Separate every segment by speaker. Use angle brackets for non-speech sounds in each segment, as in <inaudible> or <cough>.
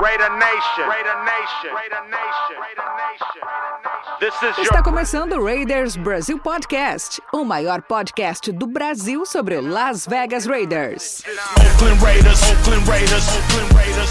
Speaker 1: Raider Nation. Raider Nation. Raider Nation. Raider Nation. This is
Speaker 2: Está começando o Raiders Brasil Podcast, o maior podcast do Brasil sobre o Las Vegas Raiders.
Speaker 3: Oakland Raiders, Oakland Raiders, Oakland Raiders.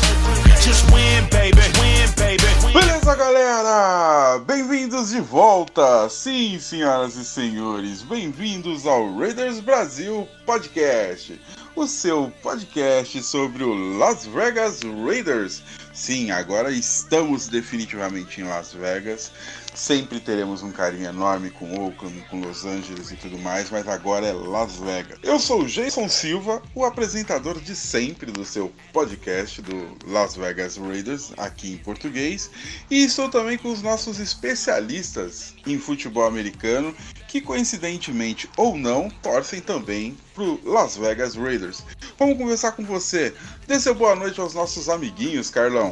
Speaker 3: Just win, baby, win, baby.
Speaker 4: Beleza, galera? Bem-vindos de volta! Sim, senhoras e senhores, bem-vindos ao Raiders Brasil Podcast, o seu podcast sobre o Las Vegas Raiders. Sim, agora estamos definitivamente em Las Vegas. Sempre teremos um carinho enorme com Oakland, com Los Angeles e tudo mais, mas agora é Las Vegas. Eu sou o Jason Silva, o apresentador de sempre do seu podcast do Las Vegas Raiders, aqui em português, e estou também com os nossos especialistas em futebol americano, que coincidentemente ou não, torcem também pro Las Vegas Raiders. Vamos conversar com você. Dê seu boa noite aos nossos amiguinhos, Carlão.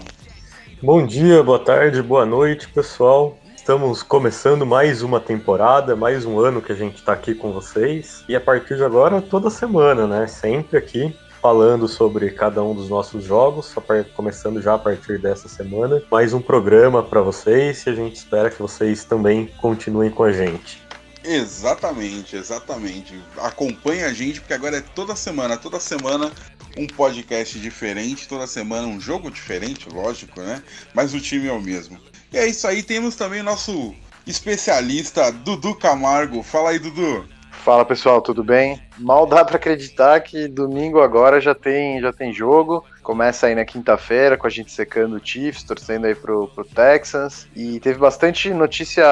Speaker 5: Bom dia, boa tarde, boa noite, pessoal. Estamos começando mais uma temporada, mais um ano que a gente está aqui com vocês. E a partir de agora, toda semana, né? Sempre aqui falando sobre cada um dos nossos jogos, começando já a partir dessa semana. Mais um programa para vocês e a gente espera que vocês também continuem com a gente.
Speaker 4: Exatamente, exatamente. Acompanhe a gente, porque agora é toda semana, toda semana um podcast diferente, toda semana um jogo diferente, lógico, né? Mas o time é o mesmo. E é isso aí, temos também o nosso especialista Dudu Camargo. Fala aí, Dudu.
Speaker 6: Fala pessoal, tudo bem? Mal dá pra acreditar que domingo agora já tem, já tem jogo. Começa aí na quinta-feira com a gente secando o Chiefs, torcendo aí pro, pro Texans. E teve bastante notícia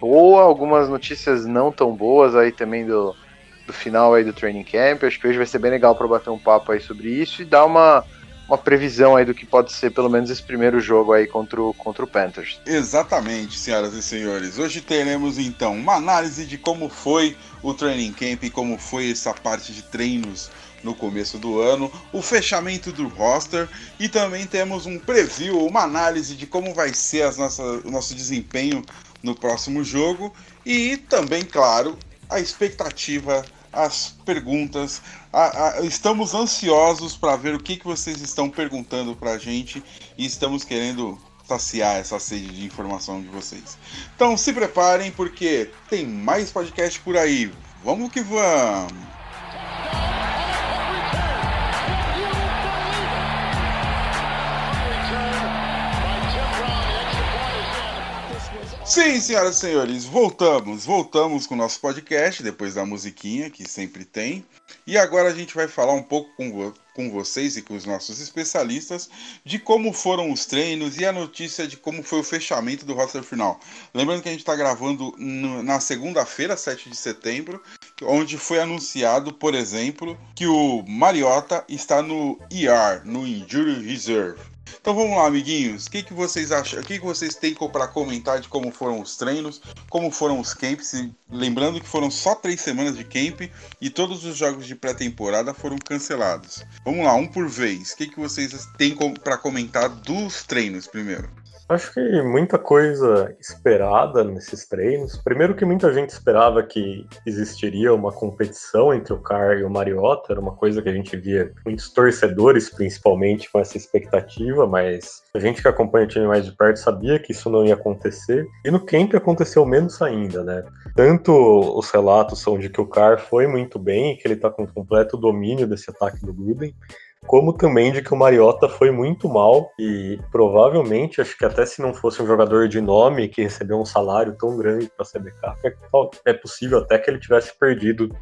Speaker 6: boa, algumas notícias não tão boas aí também do, do final aí do training camp. Acho que hoje vai ser bem legal para bater um papo aí sobre isso e dar uma, uma previsão aí do que pode ser pelo menos esse primeiro jogo aí contra o, contra o Panthers.
Speaker 4: Exatamente, senhoras e senhores. Hoje teremos então uma análise de como foi o training camp e como foi essa parte de treinos no começo do ano, o fechamento do roster e também temos um preview, uma análise de como vai ser as o nosso desempenho no próximo jogo e também, claro, a expectativa, as perguntas. A- a- estamos ansiosos para ver o que, que vocês estão perguntando para a gente e estamos querendo saciar essa sede de informação de vocês. Então se preparem porque tem mais podcast por aí. Vamos que vamos! Sim, senhoras e senhores, voltamos, voltamos com o nosso podcast, depois da musiquinha que sempre tem. E agora a gente vai falar um pouco com, vo- com vocês e com os nossos especialistas de como foram os treinos e a notícia de como foi o fechamento do roster final. Lembrando que a gente está gravando na segunda-feira, 7 de setembro, onde foi anunciado, por exemplo, que o Mariota está no ER, no Injury Reserve. Então vamos lá, amiguinhos. O que, que vocês acham? O que, que vocês têm para comentar de como foram os treinos, como foram os camps? Lembrando que foram só três semanas de camp e todos os jogos de pré-temporada foram cancelados. Vamos lá, um por vez. O que, que vocês têm para comentar dos treinos primeiro?
Speaker 5: Acho que muita coisa esperada nesses treinos. Primeiro que muita gente esperava que existiria uma competição entre o Carr e o Mariota, era uma coisa que a gente via muitos torcedores, principalmente, com essa expectativa, mas a gente que acompanha o time mais de perto sabia que isso não ia acontecer. E no camp aconteceu menos ainda, né? Tanto os relatos são de que o Carr foi muito bem que ele está com completo domínio desse ataque do Gruden, como também de que o Mariota foi muito mal e provavelmente, acho que até se não fosse um jogador de nome que recebeu um salário tão grande para ser backup, é, é possível até que ele tivesse perdido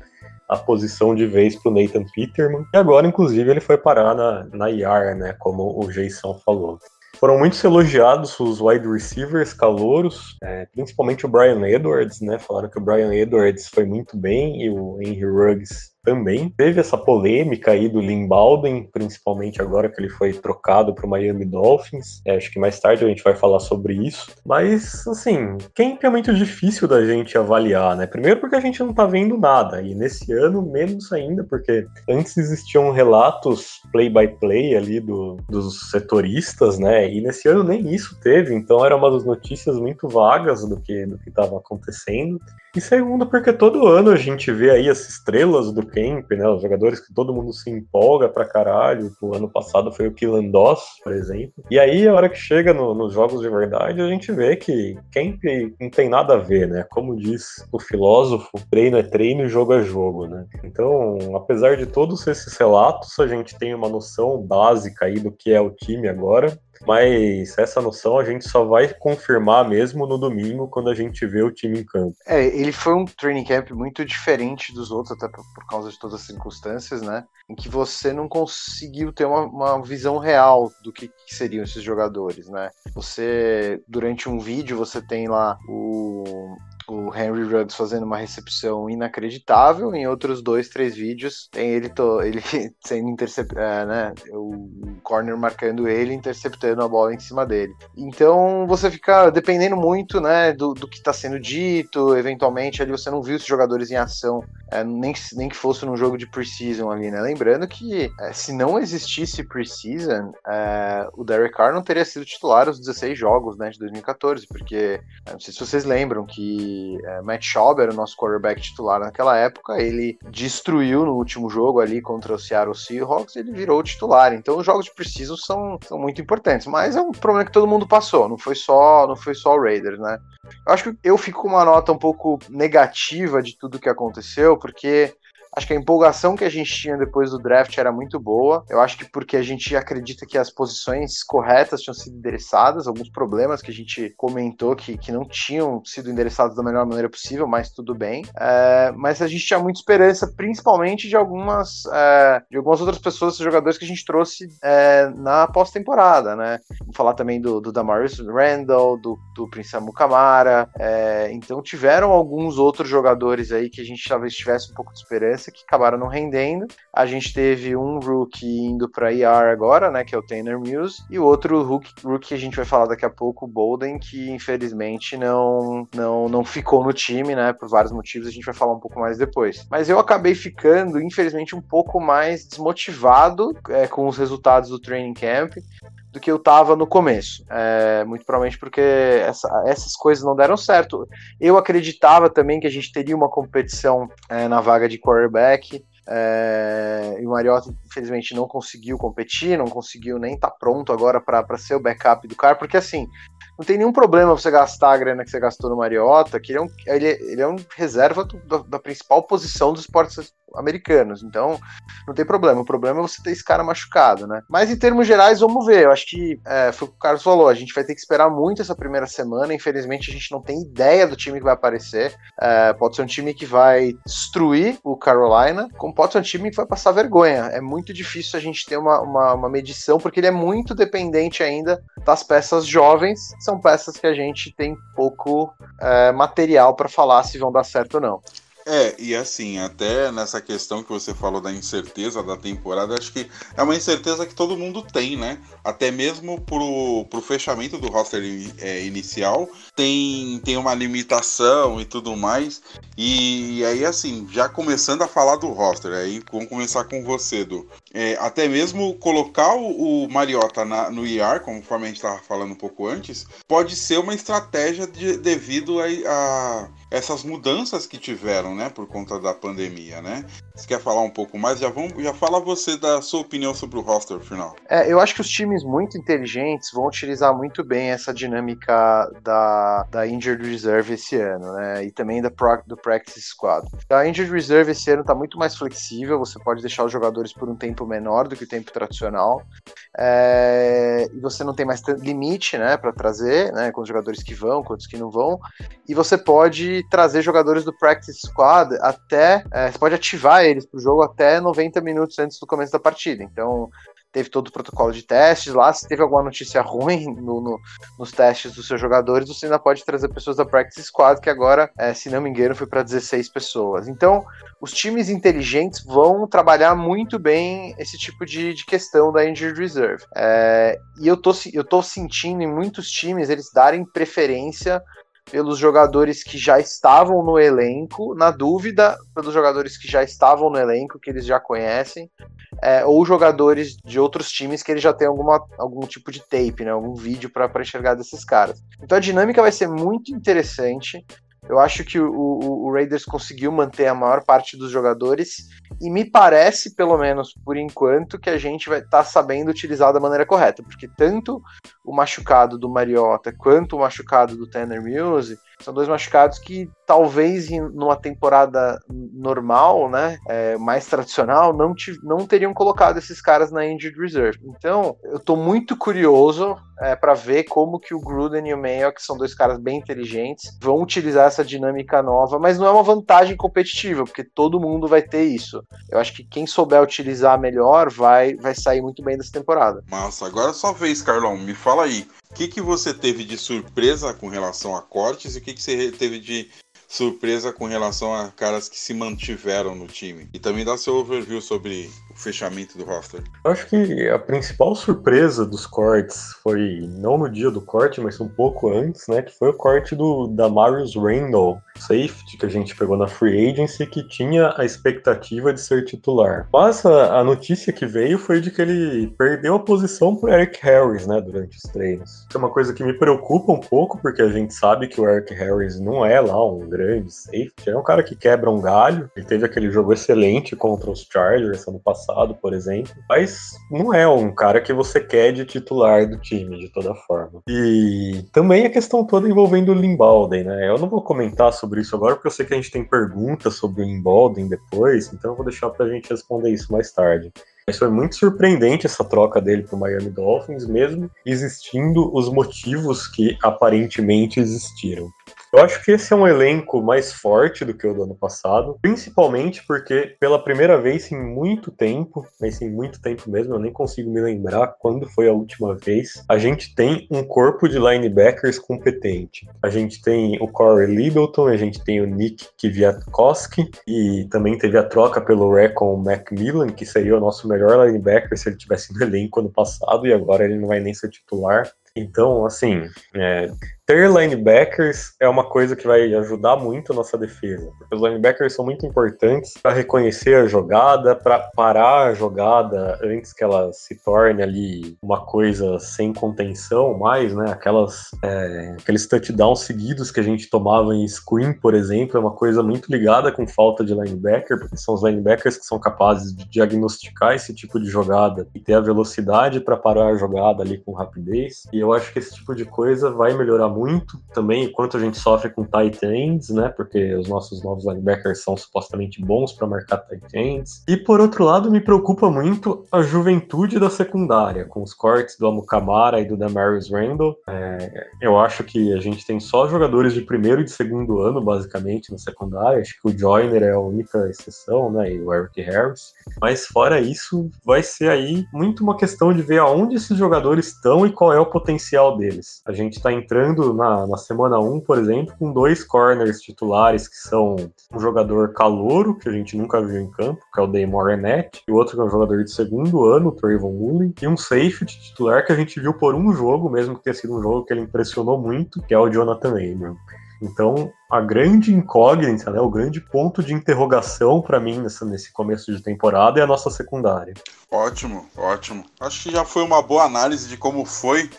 Speaker 5: a posição de vez para o Nathan Peterman. E agora, inclusive, ele foi parar na, na IR, né, como o Jason falou. Foram muitos elogiados os wide receivers calouros, é, principalmente o Brian Edwards, né? Falaram que o Brian Edwards foi muito bem e o Henry Ruggs também. Teve essa polêmica aí do Baldwin, principalmente agora que ele foi trocado para o Miami Dolphins. É, acho que mais tarde a gente vai falar sobre isso. Mas, assim, camp é muito difícil da gente avaliar, né? Primeiro porque a gente não tá vendo nada, e nesse ano menos ainda, porque antes existiam relatos play-by-play ali do, dos setoristas, né? E nesse ano nem isso teve, então era uma das notícias muito vagas do que do que estava acontecendo. E segundo, porque todo ano a gente vê aí as estrelas do camp, né? Os jogadores que todo mundo se empolga pra caralho. O ano passado foi o Killan Doss, por exemplo. E aí, a hora que chega no, nos jogos de verdade, a gente vê que camp não tem nada a ver, né? Como diz o filósofo, treino é treino e jogo é jogo, né? Então, apesar de todos esses relatos, a gente tem uma noção básica aí do que é o time agora. Mas essa noção a gente só vai confirmar mesmo no domingo, quando a gente vê o time em campo.
Speaker 6: É, ele foi um training camp muito diferente dos outros, até por, causa de todas as circunstâncias, né? Em que você não conseguiu ter uma, uma visão real do que, que, seriam esses jogadores, né? Você, durante um vídeo, você tem lá o, o Henry Ruggs fazendo uma recepção inacreditável. Em outros dois, três vídeos, tem ele, to, <laughs> ele sendo interceptado, é, né? O corner marcando ele, interceptando a bola em cima dele. Então você fica dependendo muito, né, do, do que está sendo dito. Eventualmente ali você não viu os jogadores em ação, é, nem, nem que fosse num jogo de preseason ali, né? Lembrando que é, se não existisse preseason, é, o Derek Carr não teria sido titular os 16 jogos, né, de 2014, porque é, não sei se vocês lembram que é, Matt Schauber, o nosso quarterback titular naquela época, ele destruiu no último jogo ali contra o Seattle Seahawks, ele virou titular. Então os jogos de preciso são, são muito importantes, mas é um problema que todo mundo passou, não foi só, não foi só o Raiders, né? Acho que eu fico com uma nota um pouco negativa de tudo que aconteceu, porque Acho que a empolgação que a gente tinha depois do draft era muito boa. Eu acho que porque a gente acredita que as posições corretas tinham sido endereçadas, alguns problemas que a gente comentou que, que não tinham sido endereçados da melhor maneira possível, mas tudo bem. É, mas a gente tinha muita esperança, principalmente de algumas, é, de algumas outras pessoas, jogadores que a gente trouxe é, na pós-temporada, né? Vou falar também do, do Damaris Randall, do, do Prince Mukamara. É, então tiveram alguns outros jogadores aí que a gente talvez tivesse um pouco de esperança que acabaram não rendendo. A gente teve um rookie indo para IR agora, né, que é o Tanner Mills, e o outro rookie, rookie que a gente vai falar daqui a pouco, o Bolden, que infelizmente não, não, não ficou no time, né, por vários motivos, a gente vai falar um pouco mais depois. Mas eu acabei ficando, infelizmente, um pouco mais desmotivado é, com os resultados do training camp do que eu tava no começo. É, muito provavelmente porque essa, essas coisas não deram certo. Eu acreditava também que a gente teria uma competição é, na vaga de quarterback. É, e o Mariota, infelizmente, não conseguiu competir, não conseguiu nem estar tá pronto agora para ser o backup do cara, porque assim, não tem nenhum problema você gastar a grana que você gastou no Mariota, que ele é um, ele, ele é um reserva da, da, principal posição dos esportes americanos. Então, não tem problema. O problema é você ter esse cara machucado, né? Mas em termos gerais, vamos ver. Eu acho que é, foi o que o Carlos falou. A gente vai ter que esperar muito essa primeira semana. Infelizmente, a gente não tem ideia do time que vai aparecer. É, pode ser um time que vai destruir o Carolina, ser um time vai passar vergonha. É muito difícil a gente ter uma, uma, uma medição, porque ele é muito dependente ainda das peças jovens. São peças que a gente tem pouco é, material para falar se vão dar certo ou não.
Speaker 4: É, e assim, até nessa questão que você falou da incerteza da temporada, acho que é uma incerteza que todo mundo tem, né? Até mesmo pro, pro fechamento do roster é, inicial, tem, tem uma limitação e tudo mais. E, aí, assim, já começando a falar do roster, aí vamos começar com você, Du. É, até mesmo colocar o, o Mariota na, no IR, conforme a gente estava falando um pouco antes, pode ser uma estratégia de, devido a, a essas mudanças que tiveram, né, por conta da pandemia, né? Você quer falar um pouco mais? Já vamos, já fala você da sua opinião sobre o roster final.
Speaker 6: É, eu acho que os times muito inteligentes vão utilizar muito bem essa dinâmica da, da Injured Reserve esse ano, né? E também da pro, do Practice Squad. A Injured Reserve esse ano está muito mais flexível, você pode deixar os jogadores por um tempo menor do que o tempo tradicional. É, e você não tem mais limite, né, para trazer, né, com os jogadores que vão, quantos que não vão. E você pode trazer jogadores do Practice Squad até. É, você pode ativar eles para o jogo até 90 minutos antes do começo da partida. Então, teve todo o protocolo de testes lá. Se teve alguma notícia ruim <laughs> no, no, nos testes dos seus jogadores, você ainda pode trazer pessoas da Practice Squad, que agora, é, se não me engano, foi para 16 pessoas. Então, os times inteligentes vão trabalhar muito bem esse tipo de, de questão da Injured Reserve. É, e eu tô, eu tô sentindo em muitos times eles darem preferência pelos jogadores que já estavam no elenco, na dúvida, pelos jogadores que já estavam no elenco, que eles já conhecem, é, ou jogadores de outros times que eles já têm alguma, algum tipo de tape, né, algum vídeo para enxergar desses caras. Então a dinâmica vai ser muito interessante. Eu acho que o, o, o Raiders conseguiu manter a maior parte dos jogadores e me parece, pelo menos por enquanto, que a gente vai estar tá sabendo utilizar da maneira correta, porque tanto o machucado do Mariota quanto o machucado do Tanner Mills são dois machucados que talvez em numa temporada normal, né, é, mais tradicional, não, te, não teriam colocado esses caras na injured reserve. Então, eu tô muito curioso é, para ver como que o Gruden e o Mayock, que são dois caras bem inteligentes, vão utilizar essa dinâmica nova, mas não é uma vantagem competitiva, porque todo mundo vai ter isso. Eu acho que quem souber utilizar melhor vai, vai sair muito bem dessa temporada.
Speaker 4: Massa, agora só vez, Carlão, me fala aí, o que, que você teve de surpresa com relação a cortes e o que, que você teve de surpresa com relação a caras que se mantiveram no time. E também dá seu overview sobre o fechamento do roster.
Speaker 5: Eu acho que a principal surpresa dos cortes foi não no dia do corte, mas um pouco antes, né? Que foi o corte do da Marius Randall, safety que a gente pegou na free agency, que tinha a expectativa de ser titular. Mas a, a notícia que veio foi de que ele perdeu a posição pro Eric Harris, né? Durante os treinos. Isso é uma coisa que me preocupa um pouco, porque a gente sabe que o Eric Harris não é lá um grande safety, é um cara que quebra um galho. Ele teve aquele jogo excelente contra os Chargers ano passado, por exemplo, mas não é um cara que você quer de titular do time, de toda forma. E também a questão toda envolvendo o Limbalden, né? Eu não vou comentar sobre isso agora, porque eu sei que a gente tem perguntas sobre o Limbalden depois, então eu vou deixar pra gente responder isso mais tarde. Mas foi muito surpreendente essa troca dele para o Miami Dolphins, mesmo existindo os motivos que aparentemente existiram. Eu acho que esse é um elenco mais forte do que o do ano passado, principalmente porque pela primeira vez em muito tempo, mas em muito tempo mesmo, eu nem consigo me lembrar quando foi a última vez, a gente tem um corpo de linebackers competente. A gente tem o Corey Littleton, a gente tem o Nick Kwiatkowski e também teve a troca pelo Recon Macmillan, que seria o nosso melhor linebacker se ele tivesse no elenco ano passado e agora ele não vai nem ser titular. Então, assim, é, ter linebackers é uma coisa que vai ajudar muito a nossa defesa, porque os linebackers são muito importantes para reconhecer a jogada, para parar a jogada antes que ela se torne ali uma coisa sem contenção mais, né? Aquelas, é, aqueles touchdowns seguidos que a gente tomava em screen, por exemplo, é uma coisa muito ligada com falta de linebacker, porque são os linebackers que são capazes de diagnosticar esse tipo de jogada e ter a velocidade para parar a jogada ali com rapidez. E eu acho que esse tipo de coisa vai melhorar muito também enquanto a gente sofre com tight ends, né? Porque os nossos novos linebackers são supostamente bons para marcar tight ends. E por outro lado, me preocupa muito a juventude da secundária, com os cortes do Amukamara e do Damarius Randall. É, eu acho que a gente tem só jogadores de primeiro e de segundo ano, basicamente, na secundária. Acho que o Joyner é a única exceção, né? E o Eric Harris. Mas fora isso, vai ser aí muito uma questão de ver aonde esses jogadores estão e qual é o potencial deles. A gente está entrando na, na semana 1, por exemplo, com dois corners titulares que são um jogador calouro, que a gente nunca viu em campo, que é o Damon Arnett, e outro que é um jogador de segundo ano, o Trayvon Mullen, e um safety titular que a gente viu por um jogo, mesmo que tenha sido um jogo que ele impressionou muito, que é o Jonathan Abram. Então, a grande incógnita, né, o grande ponto de interrogação para mim nessa, nesse começo de temporada é a nossa secundária.
Speaker 4: Ótimo, ótimo. Acho que já foi uma boa análise de como foi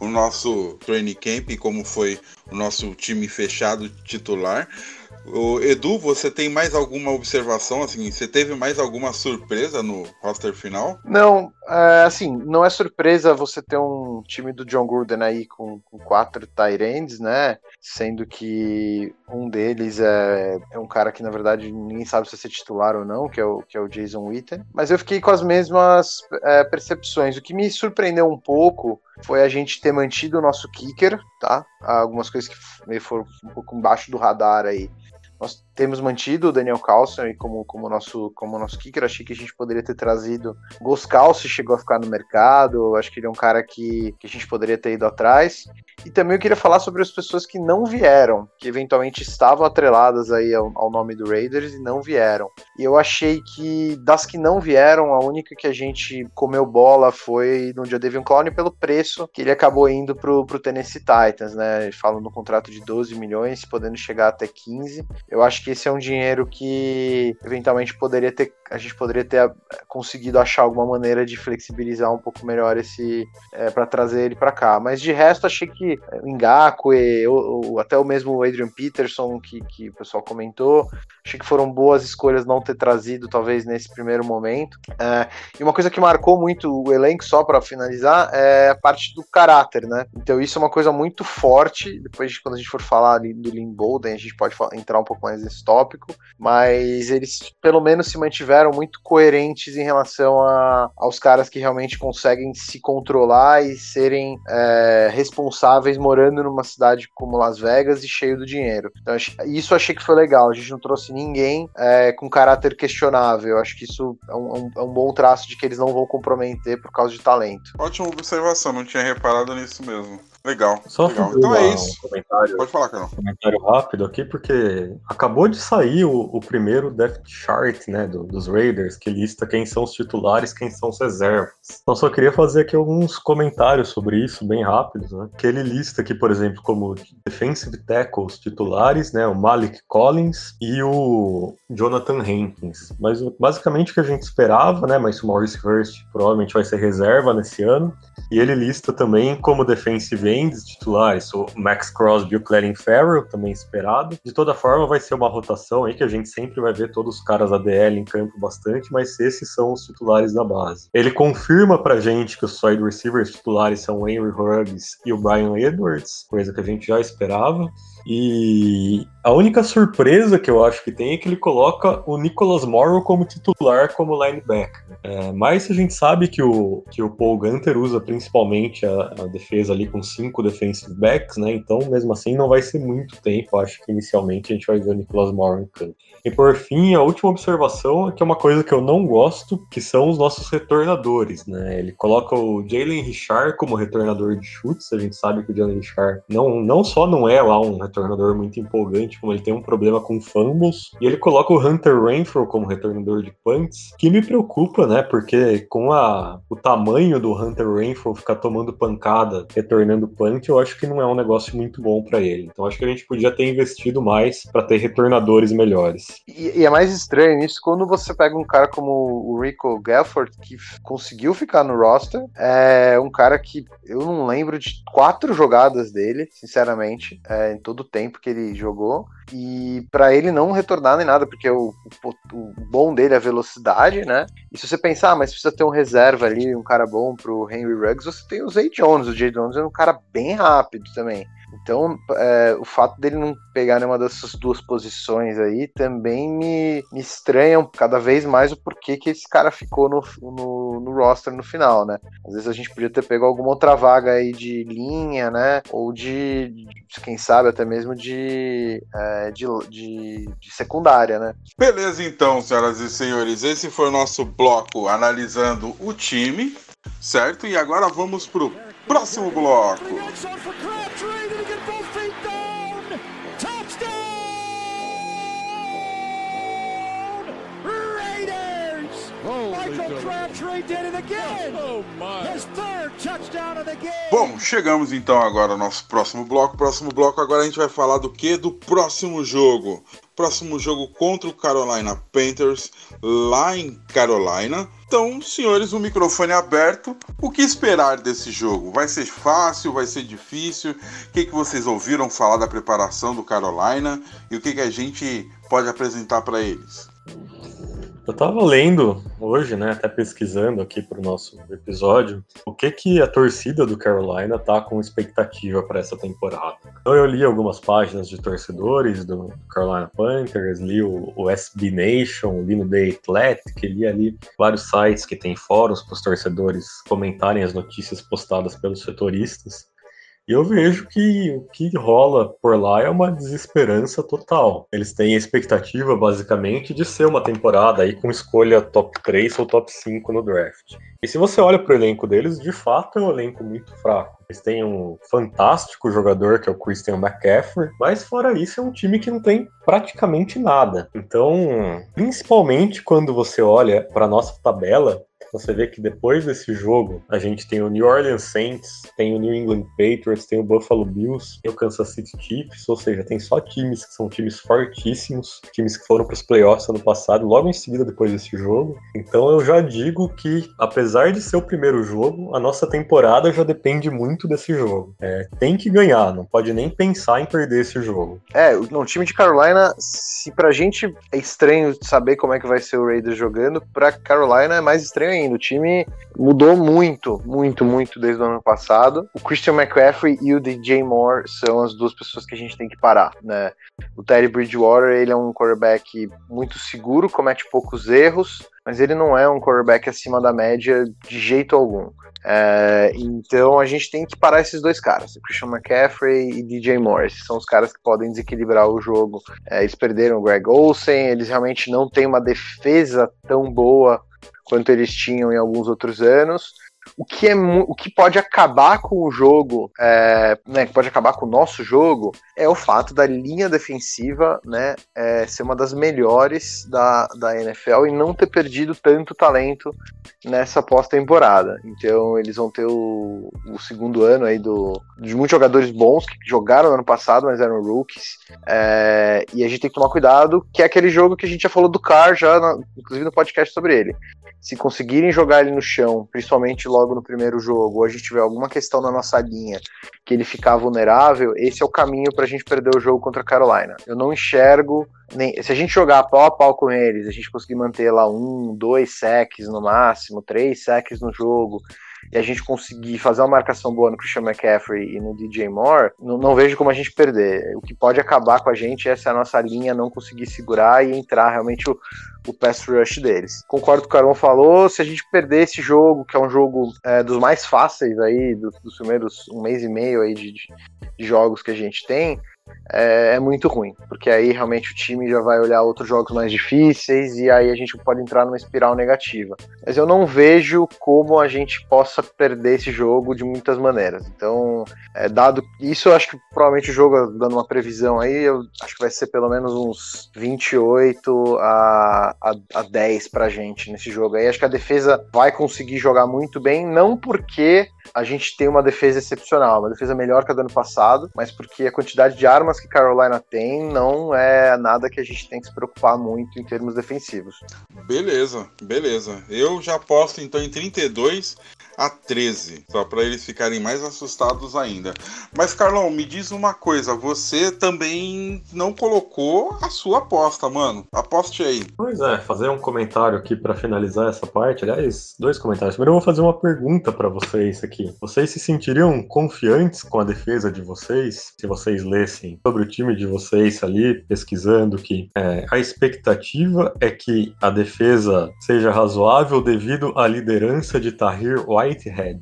Speaker 4: o nosso training camp e como foi o nosso time fechado titular. O Edu, você tem mais alguma observação? Assim, você teve mais alguma surpresa no roster final?
Speaker 6: Não, é, assim, não é surpresa você ter um time do John Gordon aí com, com quatro Tyrands, né? Sendo que um deles é, é um cara que, na verdade, ninguém sabe se vai ser titular ou não, que é o, que é o Jason Witten. Mas eu fiquei com as mesmas é, percepções. O que me surpreendeu um pouco foi a gente ter mantido o nosso kicker, tá? Algumas coisas que foram um pouco embaixo do radar aí. Nós temos mantido o Daniel Carlson aí como, como, nosso, como nosso kicker. Achei que a gente poderia ter trazido. Goscal se chegou a ficar no mercado. Acho que ele é um cara que, que a gente poderia ter ido atrás. E também eu queria falar sobre as pessoas que não vieram, que eventualmente estavam atreladas aí ao, ao nome do Raiders e não vieram. E eu achei que das que não vieram, a única que a gente comeu bola foi no dia Devin Clown pelo preço que ele acabou indo pro, pro Tennessee Titans, né? Falam no contrato de 12 milhões, podendo chegar até 15. Eu acho que esse é um dinheiro que eventualmente poderia ter a gente poderia ter a- conseguido achar alguma maneira de flexibilizar um pouco melhor esse é, para trazer ele para cá. Mas de resto, achei que é, o Ngakwe, o, o- até o mesmo Adrian Peterson, que, que o pessoal comentou, achei que foram boas escolhas não ter trazido, talvez, nesse primeiro momento. É, e uma coisa que marcou muito o elenco, só para finalizar, é a parte do caráter, né? Então isso é uma coisa muito forte. Depois, quando a gente for falar do Lynn Bolden, a gente pode entrar um pouco mais nesse tópico. Mas eles, pelo menos, se mantiveram muito coerentes em relação a- aos caras que realmente conseguem se controlar e serem é, responsáveis morando numa cidade como Las Vegas e cheio do dinheiro. Então, isso achei que foi legal. A gente não trouxe ninguém é, com caráter questionável. Acho que isso é é um- é um bom traço de que eles não vão comprometer por causa de talento.
Speaker 4: Ótima observação, não tinha reparado nisso mesmo. Legal.
Speaker 5: Só
Speaker 4: legal. Então é isso.
Speaker 5: um comentário,
Speaker 4: Pode falar, Carol.
Speaker 5: comentário rápido aqui, porque acabou de sair o, o primeiro depth chart né, do- dos Raiders, que lista quem são os titulares, quem são os reservas. Então só queria fazer aqui alguns comentários sobre isso, bem rápidos. Né? Que ele lista aqui, por exemplo, como defensive tackles titulares, né, o Malik Collins e o Jonathan Hankins. Mas basicamente o que a gente esperava, né, mas o Maurice Hurst provavelmente vai ser reserva nesse ano. E ele lista também como defensive ends titulares o Max Crosby e o Clelin Farrell, também esperado. De toda forma, vai ser uma rotação aí que a gente sempre vai ver todos os caras da DL em campo bastante, mas esses são os titulares da base. Ele confirma pra gente que os wide receivers titulares são o Henry Ruggs e o Brian Edwards, coisa que a gente já esperava. E a única surpresa que eu acho que tem é que ele coloca o Nicholas Morrow como titular, como linebacker. É, mas a gente sabe que o, que o Paul Gunter usa principalmente a, a defesa ali com cinco defensive backs, né? Então, mesmo assim, não vai ser muito tempo. Acho que inicialmente a gente vai ver o Nicholas Morrow em campo. E por fim, a última observação é que é uma coisa que eu não gosto, que são os nossos retornadores, né? Ele coloca o Jalen Richard como retornador de chutes. A gente sabe que o Jalen Richard não, não só não é lá um retornador muito empolgante, como ele tem um problema com fumbles. E ele coloca o Hunter Renfro como retornador de punts, que me preocupa, né? Porque com a, o tamanho do Hunter Renfro ficar tomando pancada, retornando punt, eu acho que não é um negócio muito bom para ele. Então acho que a gente podia ter investido mais para ter retornadores melhores.
Speaker 6: E, e é mais estranho isso quando você pega um cara como o Rico Gafford, que conseguiu ficar no roster. É um cara que eu não lembro de quatro jogadas dele, sinceramente, é, em todo o tempo que ele jogou. E pra ele não retornar nem nada, porque o, o, o bom dele é a velocidade, né? E se você pensar, ah, mas precisa ter um reserva ali, um cara bom pro Henry Ruggs, você tem o Zay Jones. O Jay Jones é um cara bem rápido também. Então, é, o fato dele não pegar nenhuma dessas duas posições aí também me, me estranha cada vez mais o porquê que esse cara ficou no, no, no roster no final, né? Às vezes a gente podia ter pegado alguma outra vaga aí de linha, né? Ou de, de- quem sabe, até mesmo de, é, de, de, de secundária, né?
Speaker 4: Beleza, então, senhoras e senhores, esse foi o nosso bloco analisando o time, certo? E agora vamos pro próximo bloco. Bom, chegamos então agora ao nosso próximo bloco. Próximo bloco agora a gente vai falar do que? Do próximo jogo. Próximo jogo contra o Carolina Panthers, lá em Carolina. Então, senhores, o microfone é aberto. O que esperar desse jogo? Vai ser fácil? Vai ser difícil? O que, que vocês ouviram falar da preparação do Carolina? E o que, que a gente pode apresentar para eles?
Speaker 5: Eu tava lendo hoje, né, até pesquisando aqui pro nosso episódio, o que que a torcida do Carolina tá com expectativa para essa temporada. Então eu li algumas páginas de torcedores do Carolina Panthers, li o, o SB Nation, li no The Athletic, li ali vários sites que tem fóruns para os torcedores comentarem as notícias postadas pelos setoristas. E eu vejo que o que rola por lá é uma desesperança total. Eles têm a expectativa, basicamente, de ser uma temporada aí com escolha top 3 ou top 5 no draft. E se você olha para o elenco deles, de fato é um elenco muito fraco. Eles têm um fantástico jogador que é o Christian McCaffrey, mas fora isso é um time que não tem praticamente nada. Então, principalmente quando você olha para nossa tabela, Você vê que depois desse jogo, a gente tem o New Orleans Saints, tem o New England Patriots, tem o Buffalo Bills, tem o Kansas City Chiefs, ou seja, tem só times que são times fortíssimos, times que foram para os playoffs ano passado, logo em seguida depois desse jogo. Então eu já digo que, apesar de ser o primeiro jogo, a nossa temporada já depende muito desse jogo. É, tem que ganhar, não pode nem pensar em perder esse jogo.
Speaker 6: É, no time de Carolina, se pra gente é estranho saber como é que vai ser o Raiders jogando, pra Carolina é mais estranho ainda. O time mudou muito, muito, muito desde o ano passado. O Christian McCaffrey e o DJ Moore são as duas pessoas que a gente tem que parar, né? O Terry Bridgewater, ele é um quarterback muito seguro, comete poucos erros, mas ele não é um quarterback acima da média de jeito algum. É, então a gente tem que parar esses dois caras, Christian McCaffrey e DJ Morris, são os caras que podem desequilibrar o jogo. É, eles perderam o Greg Olsen, eles realmente não têm uma defesa tão boa quanto eles tinham em alguns outros anos. O que, é, o que pode acabar com o jogo, é, né, que pode acabar com o nosso jogo, é o fato da linha defensiva né, é, ser uma das melhores da, da NFL e não ter perdido tanto talento nessa pós-temporada. Então eles vão ter o, o, segundo ano aí do, de muitos jogadores bons que jogaram no ano passado, mas eram rookies. É, e a gente tem que tomar cuidado, que é aquele jogo que a gente já falou do Car, já, inclusive no podcast sobre ele. Se conseguirem jogar ele no chão, principalmente logo no primeiro jogo, ou a gente tiver alguma questão na nossa linha que ele ficar vulnerável, esse é o caminho para a gente perder o jogo contra a Carolina. Eu não enxergo. Nem, se a gente jogar pau a pau com eles, a gente conseguir manter lá um, dois sacks no máximo, três sacks no jogo, e a gente conseguir fazer uma marcação boa no Christian McCaffrey e no DJ Moore, não, não, vejo como a gente perder. O que pode acabar com a gente é se a nossa linha não conseguir segurar e entrar realmente o, o pass rush deles. Concordo com o que o Carol falou, se a gente perder esse jogo, que é um jogo é, dos mais fáceis aí, dos, dos primeiros um mês e meio aí de, de, de jogos que a gente tem, é, é, muito ruim, porque aí realmente o time já vai olhar outros jogos mais difíceis e aí a gente pode entrar numa espiral negativa. Mas eu não vejo como a gente possa perder esse jogo de muitas maneiras. Então, é, dado isso, eu acho que provavelmente o jogo, dando uma previsão aí, eu acho que vai ser pelo menos uns 28 a, a, a 10 pra gente nesse jogo aí. Acho que a defesa vai conseguir jogar muito bem, não porque a gente tem uma defesa excepcional, uma defesa melhor que a do ano passado, mas porque a quantidade de armas que Carolina tem não é nada que a gente tem que se preocupar muito em termos defensivos.
Speaker 4: Beleza, beleza. Eu já aposto então em 32 a 13, só para eles ficarem mais assustados ainda. Mas Carlão, me diz uma coisa, você também não colocou a sua aposta, mano. Aposte aí.
Speaker 5: Pois é, fazer um comentário aqui para finalizar essa parte. Aliás, dois comentários. Primeiro eu vou fazer uma pergunta para vocês aqui. Vocês se sentiriam confiantes com a defesa de vocês se vocês lessem sobre o time de vocês ali, pesquisando que é, a expectativa é que a defesa seja razoável devido à liderança de Tahir Whitehead?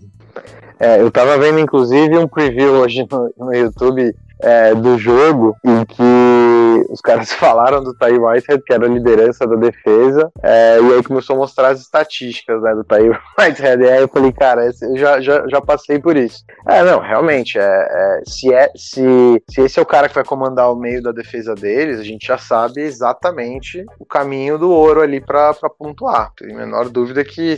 Speaker 6: É, eu tava vendo inclusive um preview hoje no, no YouTube é, do jogo em que os caras <laughs> falaram do Ty Whitehead, que era a liderança da defesa, é, e aí começou a mostrar as estatísticas né, do Ty <laughs> Whitehead, e aí eu falei, cara, eu já, já, já passei por isso. É, não, realmente, é, é, se, é, se, se esse é o cara que vai comandar o meio da defesa deles, a gente já sabe exatamente o caminho do ouro ali para pontuar. Tem a menor dúvida que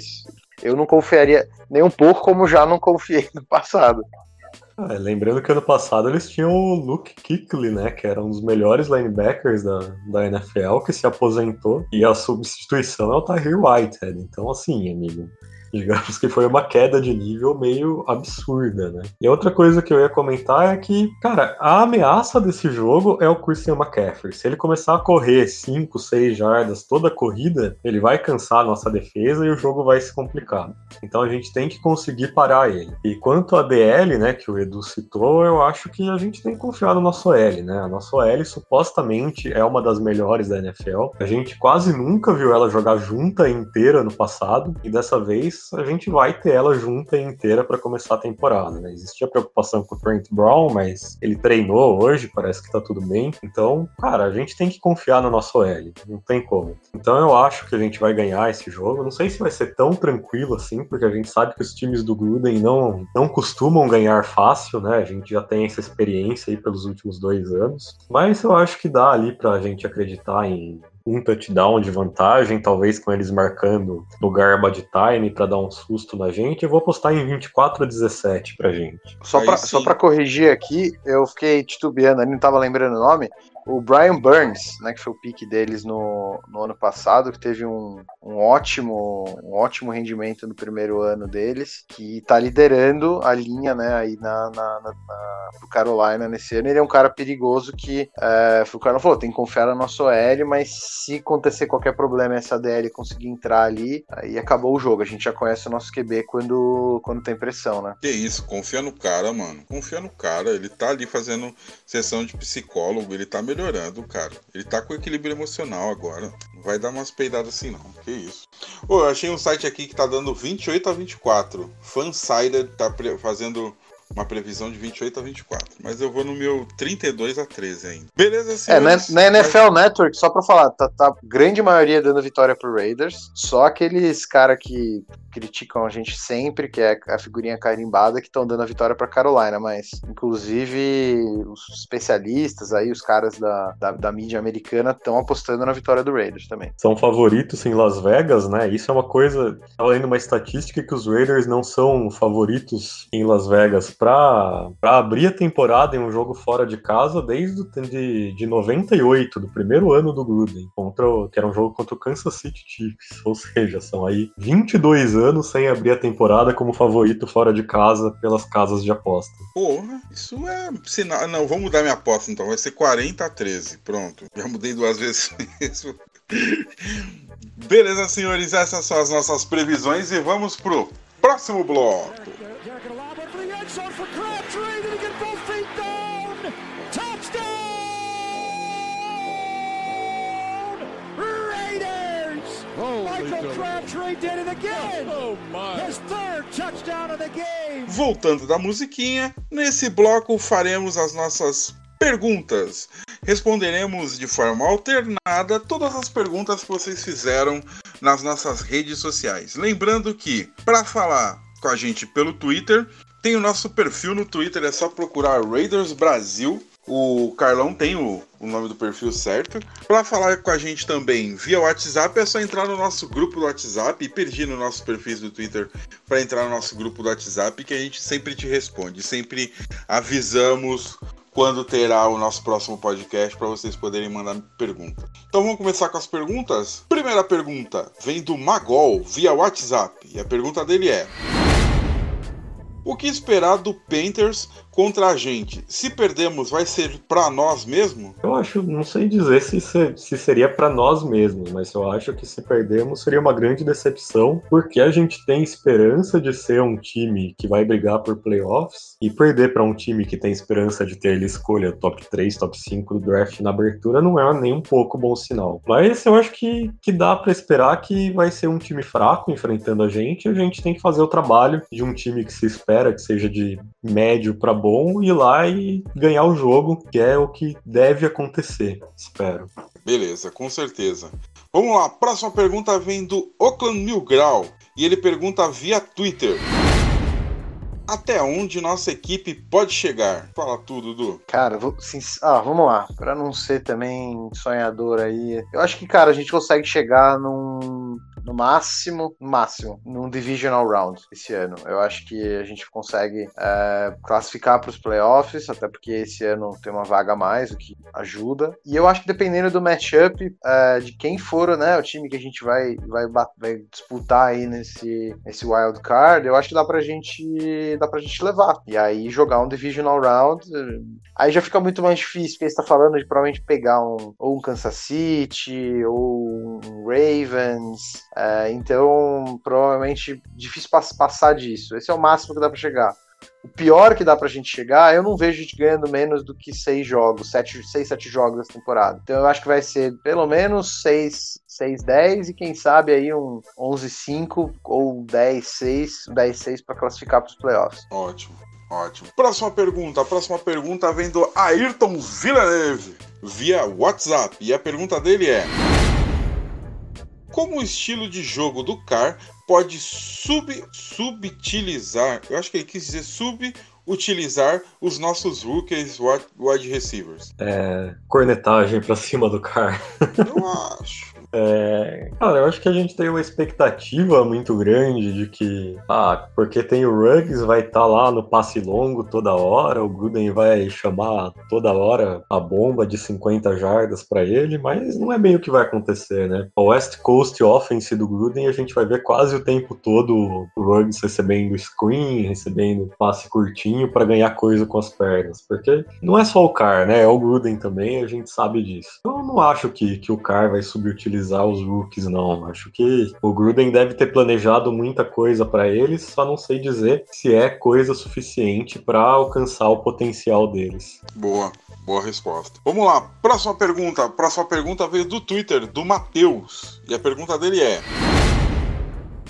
Speaker 6: eu não confiaria nem um pouco, como já não confiei no passado.
Speaker 5: É, lembrando que ano passado eles tinham o Luke Kuechly, né, que era um dos melhores linebackers da, da NFL, que se aposentou, e a substituição é o Tahir Whitehead. Então, assim, amigo, digamos que foi uma queda de nível meio absurda, né? E outra coisa que eu ia comentar é que, cara, a ameaça desse jogo é o Christian McCaffrey. Se ele começar a correr 5, 6 jardas toda a corrida, ele vai cansar a nossa defesa e o jogo vai se complicar. Então a gente tem que conseguir parar ele. E quanto a DL, né, que o Edu citou, eu acho que a gente tem que confiar no nosso L, né? A nossa L supostamente é uma das melhores da NFL. A gente quase nunca viu ela jogar junta inteira no passado e dessa vez a gente vai ter ela junta e inteira para começar a temporada. Né? Existia preocupação com o Trent Brown, mas ele treinou hoje, parece que tá tudo bem. Então, cara, a gente tem que confiar no nosso L, não tem como. Então eu acho que a gente vai ganhar esse jogo. Não sei se vai ser tão tranquilo assim, porque a gente sabe que os times do Gruden não, não costumam ganhar fácil, né? A gente já tem essa experiência aí pelos últimos dois anos. Mas eu acho que dá ali pra gente acreditar em um touchdown de vantagem, talvez com eles marcando no garbage time para dar um susto na gente. Eu vou apostar em 24 a 17 pra gente.
Speaker 6: Só pra corrigir aqui, eu fiquei titubeando, ali não tava lembrando o nome. O Brian Burns, né, que foi o pique deles no, no ano passado, que teve um, um ótimo um ótimo rendimento no primeiro ano deles, que tá liderando a linha, né, aí na, na, na, na- pro Carolina nesse ano. Ele é um cara perigoso que é, o cara falou, tem que confiar no nosso OL, mas se acontecer qualquer problema essa DL conseguir entrar ali, aí acabou o jogo. A gente já conhece o nosso QB quando, quando tem pressão, né?
Speaker 4: Que isso, confia no cara, mano. Confia no cara. Ele tá ali fazendo sessão de psicólogo, ele tá melhorando, cara. Ele tá com equilíbrio emocional agora. Não vai dar umas peidadas assim, não. Que isso. Ô, eu achei um site aqui que tá dando 28 a 24. Fansided tá fazendo uma previsão de 28 a 24. Mas eu vou no meu 32 a 13 ainda. Beleza,
Speaker 6: É, na,
Speaker 4: senhores?
Speaker 6: na NFL Network, só pra falar, tá, tá grande maioria dando vitória pro Raiders, só aqueles cara que criticam a gente sempre, que é a figurinha carimbada, que estão dando a vitória pra Carolina, mas inclusive os especialistas aí, os caras da, da, da mídia americana estão apostando na vitória do Raiders também.
Speaker 5: São favoritos em Las Vegas, né? Isso é uma coisa. Tava lendo uma estatística que os Raiders não são favoritos em Las Vegas pra abrir a temporada em um jogo fora de casa desde de, de 98, do primeiro ano do Gruden, contra o, que era um jogo contra o Kansas City Chiefs. Ou seja, são aí 22 anos sem abrir a temporada como favorito fora de casa pelas casas de aposta.
Speaker 4: Porra, isso é sinal. Não, vou mudar minha aposta então. Vai ser 40 a 13. Pronto. Já mudei duas vezes <laughs> isso. Beleza, senhores. Essas são as nossas previsões e vamos pro próximo bloco.
Speaker 7: Lob one for Crabtree. Did he get both feet down? Touchdown! Raiders! Michael Crabtree did it again. Oh my! His third touchdown of the game.
Speaker 4: Voltando da musiquinha, nesse bloco faremos as nossas perguntas. Responderemos de forma alternada todas as perguntas que vocês fizeram nas nossas redes sociais. Lembrando que, para falar com a gente pelo Twitter, tem o nosso perfil no Twitter, é só procurar Raiders Brasil. O Carlão tem o, o nome do perfil certo. Para falar com a gente também via WhatsApp, é só entrar no nosso grupo do WhatsApp e pedir no nosso perfil do Twitter para entrar no nosso grupo do WhatsApp, que a gente sempre te responde. Sempre avisamos quando terá o nosso próximo podcast para vocês poderem mandar pergunta. Então vamos começar com as perguntas? Primeira pergunta vem do Magol via WhatsApp e a pergunta dele é: O que esperar do Panthers contra a gente? Se perdemos, vai ser para nós mesmo?
Speaker 5: Eu acho, não sei dizer se, se, se seria para nós mesmos, mas eu acho que se perdermos seria uma grande decepção, porque a gente tem esperança de ser um time que vai brigar por playoffs e perder para um time que tem esperança de ter ele escolha top 3, top 5 do draft na abertura não é nem um pouco bom sinal. Mas eu acho que, que dá para esperar que vai ser um time fraco enfrentando a gente e a gente tem que fazer o trabalho de um time que se espera que seja de médio para bom, ir lá e ganhar o jogo, que é o que deve acontecer, espero.
Speaker 4: Beleza, com certeza. Vamos lá, próxima pergunta vem do Oakland Mil Grau e ele pergunta via Twitter. Até onde nossa equipe pode chegar? Fala tudo, Dudu.
Speaker 6: Cara, vou, sinc- ah, vamos lá. Pra não ser também sonhador aí. Eu acho que, cara, a gente consegue chegar num. No máximo, no máximo, num divisional round esse ano. Eu acho que a gente consegue é, classificar para os playoffs, até porque esse ano tem uma vaga a mais, o que ajuda. E eu acho que dependendo do matchup, é, de quem for né, o time que a gente vai, vai, vai disputar aí nesse, nesse wild card, eu acho que dá pra gente gente levar. E aí jogar um divisional round, aí já fica muito mais difícil, porque você tá falando de provavelmente pegar um ou um Kansas City ou um Ravens. Eh, então, provavelmente difícil pass- passar disso. Esse é o máximo que dá pra chegar. O pior que dá pra gente chegar, eu não vejo a gente ganhando menos do que seis jogos, sete, seis, sete jogos essa temporada. Então eu acho que vai ser pelo menos seis, seis, dez e quem sabe aí um 11, 5 ou 10, 6, 10, 6 para classificar para os playoffs.
Speaker 4: Ótimo, ótimo. Próxima pergunta. A próxima pergunta vem do Ayrton Villeneuve via WhatsApp. E a pergunta dele é: Como o estilo de jogo do Car pode sub, subutilizar, eu acho que ele quis dizer utilizar os nossos rookies wide receivers?
Speaker 5: É, cornetagem pra cima do cara.
Speaker 4: Eu <laughs> acho.
Speaker 5: É, cara, eu acho que a gente tem uma expectativa muito grande de que, ah, porque tem o Ruggs, vai estar lá no passe longo toda hora, o Gruden vai chamar toda hora a bomba de 50 jardas para ele, mas não é bem o que vai acontecer, né? O West Coast Offense do Gruden, a gente vai ver quase o tempo todo o Ruggs recebendo screen, recebendo passe curtinho para ganhar coisa com as pernas, porque não é só o Carr, né? É o Gruden também, a gente sabe disso. Eu não acho que, que o Carr vai subutilizar os rookies, não. Acho que o Gruden deve ter planejado muita coisa para eles, só não sei dizer se é coisa suficiente para alcançar o potencial deles.
Speaker 4: Boa, boa resposta. Vamos lá, próxima pergunta. Próxima pergunta veio do Twitter, do Matheus. E a pergunta dele é.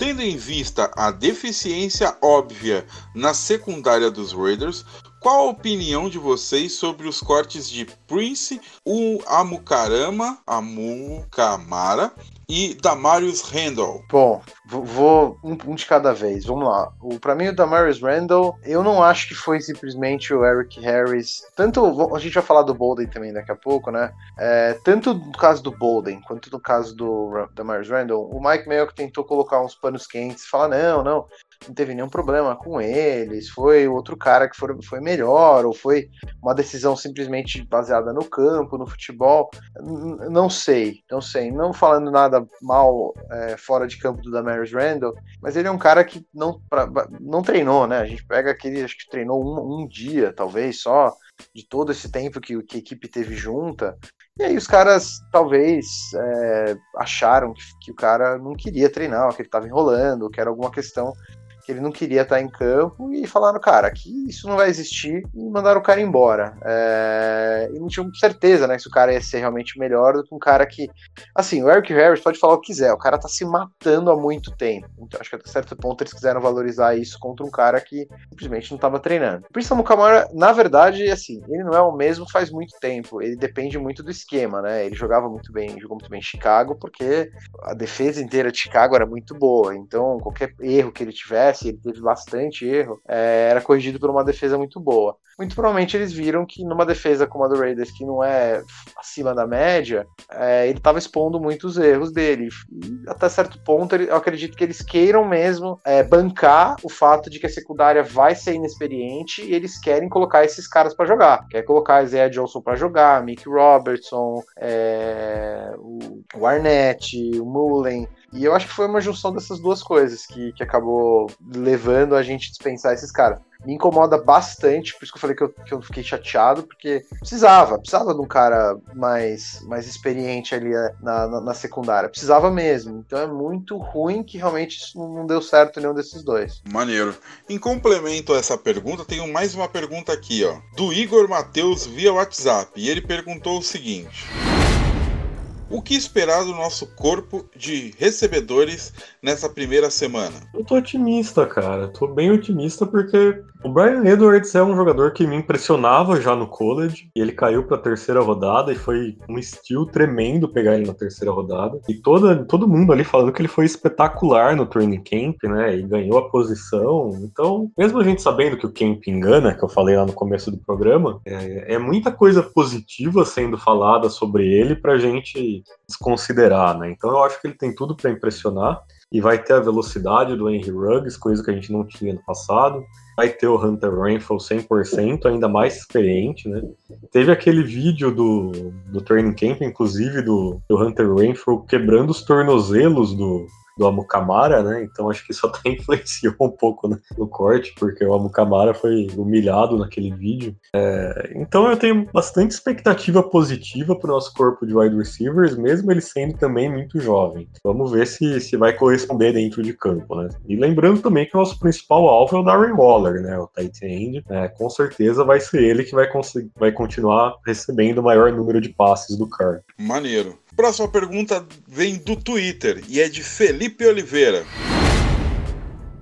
Speaker 4: Tendo em vista a deficiência óbvia na secundária dos Raiders, qual a opinião de vocês sobre os cortes de Prince, o Amukarama, Amukamara e Damarius Randall?
Speaker 6: Bom, vou, um, um de cada vez. Vamos lá. O para mim o Damarius Randall, eu não acho que foi simplesmente o Eric Harris. Tanto a gente vai falar do Bolden também daqui a pouco, né? É, tanto no caso do Bolden quanto no caso do Damarius Randall, o Mike Mayock tentou colocar uns panos quentes, falar não, não, não teve nenhum problema com eles, foi outro cara que foi, foi melhor, ou foi uma decisão simplesmente baseada no campo, no futebol. Não sei, não sei. Não falando nada mal é, fora de campo do Damaris Randall, mas ele é um cara que não, pra, não treinou, né? A gente pega aquele, acho que treinou um, um dia, talvez, só, de todo esse tempo que, que a equipe teve junta. E aí os caras talvez é, acharam que, que, o cara não queria treinar, que ele estava enrolando, que era alguma questão que ele não queria estar em campo e falaram, cara, que isso não vai existir e mandaram o cara embora. É... E não tinham certeza, né, se o cara ia ser realmente melhor do que um cara que. Assim, o Eric Harris pode falar o que quiser, o cara tá se matando há muito tempo. Então acho que até certo ponto eles quiseram valorizar isso contra um cara que simplesmente não estava treinando. O Camara, na verdade, assim, ele não é o mesmo faz muito tempo. Ele depende muito do esquema, né? Ele jogava muito bem, jogou muito bem em Chicago, porque a defesa inteira de Chicago era muito boa. Então, qualquer erro que ele tivesse ele teve bastante erro, é, era corrigido por uma defesa muito boa. Muito provavelmente eles viram que numa defesa como a do Raiders, que não é acima da média, é, ele estava expondo muitos erros dele. Até certo ponto, eu acredito que eles queiram mesmo é, bancar o fato de que a secundária vai ser inexperiente e eles querem colocar esses caras para jogar. Quer colocar Isaiah Johnson para jogar, Mick Robertson, é, o Arnett, o Mullen. E eu acho que foi uma junção dessas duas coisas que, que acabou levando a gente a dispensar esses caras. Me incomoda bastante, por isso que eu falei que eu, que eu fiquei chateado, porque precisava, precisava de um cara mais, mais experiente ali é, na, na, na, secundária. Precisava mesmo. Então é muito ruim que realmente isso não deu certo nenhum desses dois.
Speaker 4: Maneiro. Em complemento a essa pergunta, tenho mais uma pergunta aqui, ó. Do Igor Matheus via WhatsApp. E ele perguntou o seguinte. O que esperar do nosso corpo de recebedores nessa primeira semana?
Speaker 5: Eu tô otimista, cara. Tô bem otimista porque o Brian Edwards é um jogador que me impressionava já no college. E ele caiu pra terceira rodada e foi um estilo tremendo pegar ele na terceira rodada. E toda, todo mundo ali falando que ele foi espetacular no training camp, né? E ganhou a posição. Então, mesmo a gente sabendo que o camp engana, que eu falei lá no começo do programa, é, é muita coisa positiva sendo falada sobre ele pra gente desconsiderar, né? Então eu acho que ele tem tudo para impressionar e vai ter a velocidade do Henry Ruggs, coisa que a gente não tinha no passado. Vai ter o Hunter Renfrew 100%, ainda mais experiente, né? Teve aquele vídeo do, do training camp, inclusive, do, do Hunter Renfrew quebrando os tornozelos do, do Amukamara, né? Então acho que isso <laughs> até influenciou um pouco né, no corte, porque o Amukamara foi humilhado naquele vídeo. É, então eu tenho bastante expectativa positiva para o nosso corpo de wide receivers, mesmo ele sendo também muito jovem. Vamos ver se, se vai corresponder dentro de campo, né? E lembrando também que o nosso principal alvo é o Darren Waller, né? O tight end. É, com certeza vai ser ele que vai, vai continuar recebendo o maior número de passes do Carr.
Speaker 4: Maneiro. Próxima pergunta vem do Twitter e é de Felipe Oliveira.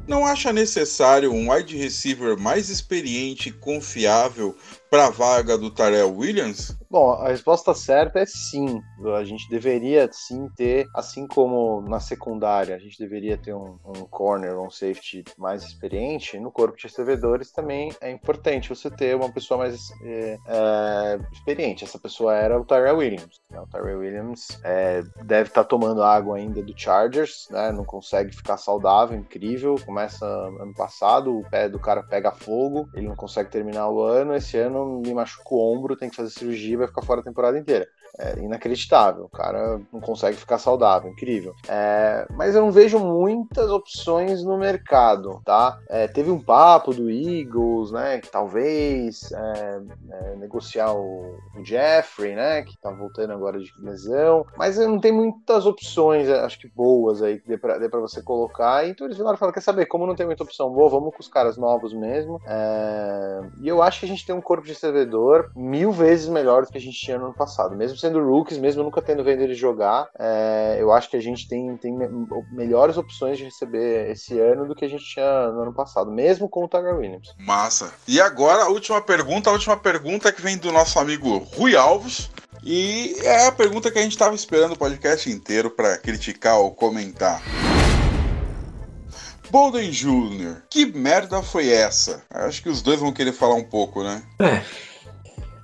Speaker 4: Não acha necessário um wide receiver mais experiente e confiável para a vaga do Tarell Williams?
Speaker 6: Bom, a resposta certa é sim. A gente deveria sim ter, assim como na secundária, a gente deveria ter um, um corner um safety mais experiente, no corpo de recebedores também é importante você ter uma pessoa mais é, é, experiente. Essa pessoa era o Tyrell Williams. Né? O Tyrell Williams é, deve estar tá tomando água ainda do Chargers, né? não consegue ficar saudável, incrível. Começa ano passado, o pé do cara pega fogo, ele não consegue terminar o ano. Esse ano me machuca o ombro, tem que fazer cirurgia e vai ficar fora a temporada inteira. É inacreditável. O cara não consegue ficar saudável, incrível. É, mas eu não vejo muitas opções no mercado, tá? É, teve um papo do Eagles, né? Que talvez é, é, negociar o, o, Jeffrey, né? Que tá voltando agora de lesão. Mas não tem muitas opções, é, acho que boas aí que dê pra, dê pra você colocar. Então eles e falaram: quer saber, como não tem muita opção boa, vamos com os caras novos mesmo. E eu acho que a gente tem um corpo de servidor mil vezes melhor do que a gente tinha no ano passado, mesmo sendo rookies, mesmo nunca tendo vendo eles jogar, é, eu acho que a gente tem, tem melhores opções de receber esse ano do que a gente tinha no ano passado, mesmo com o Tiger Williams.
Speaker 4: Massa. E agora a última pergunta, a última pergunta que vem do nosso amigo Rui Alves. E é a pergunta que a gente estava esperando o podcast inteiro para criticar ou comentar. Bolden Jr., que merda foi essa? Acho que os dois vão querer falar um pouco, né?
Speaker 5: É.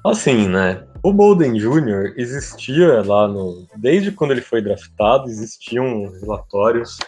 Speaker 5: Assim, né? O Bolden Jr. existia lá no. Desde quando ele foi draftado, existiam relatórios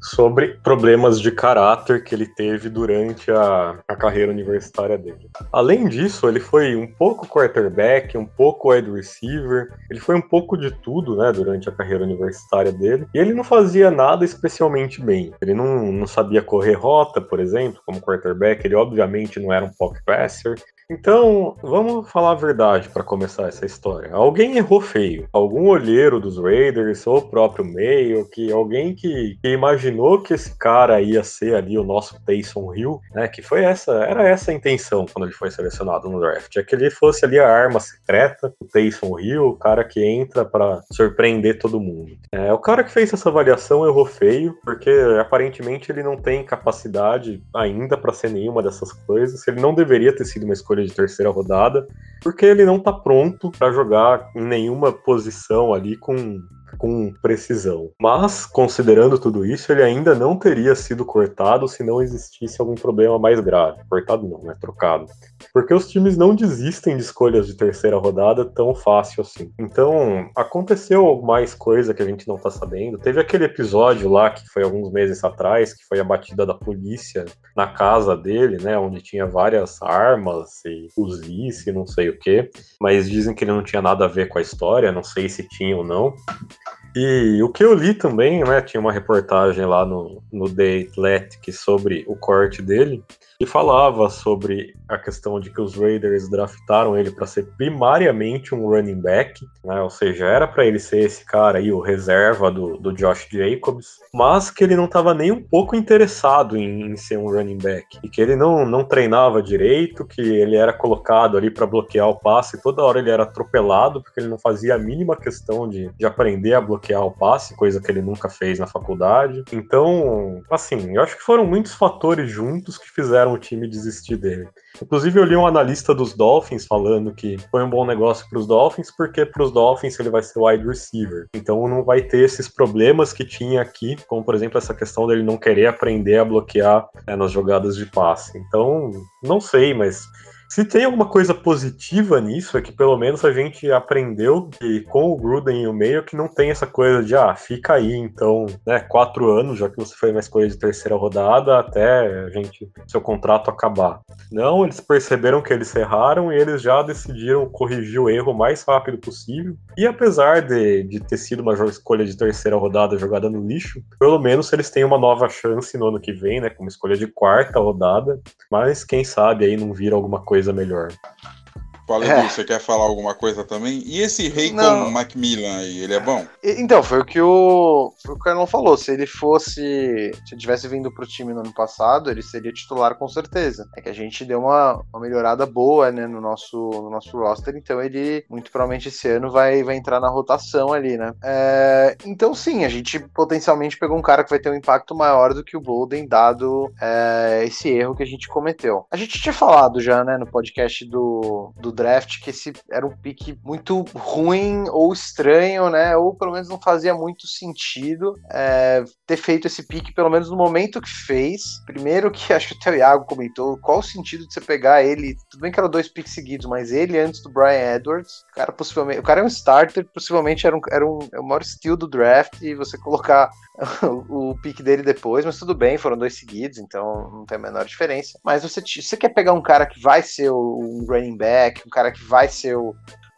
Speaker 5: sobre problemas de caráter que ele teve durante a, a carreira universitária dele. Além disso, ele foi um pouco quarterback, um pouco wide receiver, ele foi um pouco de tudo, né, durante a carreira universitária dele. E ele não fazia nada especialmente bem. Ele não, não sabia correr rota, por exemplo, como quarterback, ele obviamente não era um pocket passer, então, vamos falar a verdade para começar essa história. Alguém errou feio. Algum olheiro dos Raiders, ou o próprio meio, que alguém que, que, imaginou que esse cara ia ser ali o nosso Taysom Hill, né? Que foi essa, era essa a intenção quando ele foi selecionado no draft, é que ele fosse ali a arma secreta, o Taysom Hill, o cara que entra para surpreender todo mundo. É, o cara que fez essa avaliação errou feio, porque aparentemente ele não tem capacidade ainda para ser nenhuma dessas coisas. Ele não deveria ter sido uma escolha escolha de terceira rodada, porque ele não tá pronto para jogar em nenhuma posição ali com com precisão. Mas, considerando tudo isso, ele ainda não teria sido cortado se não existisse algum problema mais grave. Cortado não, né? Trocado. Porque os times não desistem de escolhas de terceira rodada tão fácil assim. Então, aconteceu mais coisa que a gente não tá sabendo. Teve aquele episódio lá que foi alguns meses atrás, que foi a batida da polícia na casa dele, né? Onde tinha várias armas e fuzis e não sei o que. Mas dizem que ele não tinha nada a ver com a história, não sei se tinha ou não. E o que eu li também, né, tinha uma reportagem lá no, no The Athletic sobre o corte dele, e falava sobre a questão de que os Raiders draftaram ele para ser primariamente um running back, né? ou seja, era para ele ser esse cara aí, o reserva do, do Josh Jacobs, mas que ele não estava nem um pouco interessado em, em, ser um running back, e que ele não, não treinava direito, que ele era colocado ali para bloquear o passe, toda hora ele era atropelado, porque ele não fazia a mínima questão de, de aprender a bloquear o passe, coisa que ele nunca fez na faculdade. Então, assim, eu acho que foram muitos fatores juntos que fizeram o time desistir dele. Inclusive, eu li um analista dos Dolphins falando que foi um bom negócio para os Dolphins, porque para os Dolphins ele vai ser wide receiver. Então não vai ter esses problemas que tinha aqui, como por exemplo essa questão dele não querer aprender a bloquear é, nas jogadas de passe. Então, não sei, mas se tem alguma coisa positiva nisso, é que pelo menos a gente aprendeu que com o Gruden e o meio que não tem essa coisa de, ah, fica aí, então, né, quatro anos, já que você foi uma escolha de terceira rodada, até a gente, seu contrato acabar. Não, eles perceberam que eles erraram e eles já decidiram corrigir o erro o mais rápido possível. E apesar de, de ter sido uma escolha de terceira rodada jogada no lixo, pelo menos eles têm uma nova chance no ano que vem, né, com uma escolha de quarta rodada, mas quem sabe aí não vira alguma coisa coisa melhor.
Speaker 4: Fala, é. você quer falar alguma coisa também? E esse rei com Macmillan aí, ele é bom?
Speaker 6: Então, foi o que o, o Carlão falou. Se ele fosse. Se ele tivesse vindo pro time no ano passado, ele seria titular com certeza. É que a gente deu uma, uma melhorada boa né, no, nosso, no nosso roster, então ele, muito provavelmente, esse ano vai, vai entrar na rotação ali, né? É, então, sim, a gente potencialmente pegou um cara que vai ter um impacto maior do que o Bolden, dado é, esse erro que a gente cometeu. A gente tinha falado já, né, no podcast do, do draft que esse era um pique muito ruim ou estranho, né? Ou pelo menos não fazia muito sentido é, ter feito esse pique, pelo menos no momento que fez. Primeiro que <laughs> acho que até o Iago comentou, qual o sentido de você pegar ele? Tudo bem que eram dois piques seguidos, mas ele antes do Brian Edwards, o cara possivelmente. O cara é um starter, possivelmente era um, era um, é o maior steal do draft, e você colocar <laughs> o, o pique dele depois, mas tudo bem, foram dois seguidos, então não tem a menor diferença. Mas você, você quer pegar um cara que vai ser um running back, um cara que vai ser o,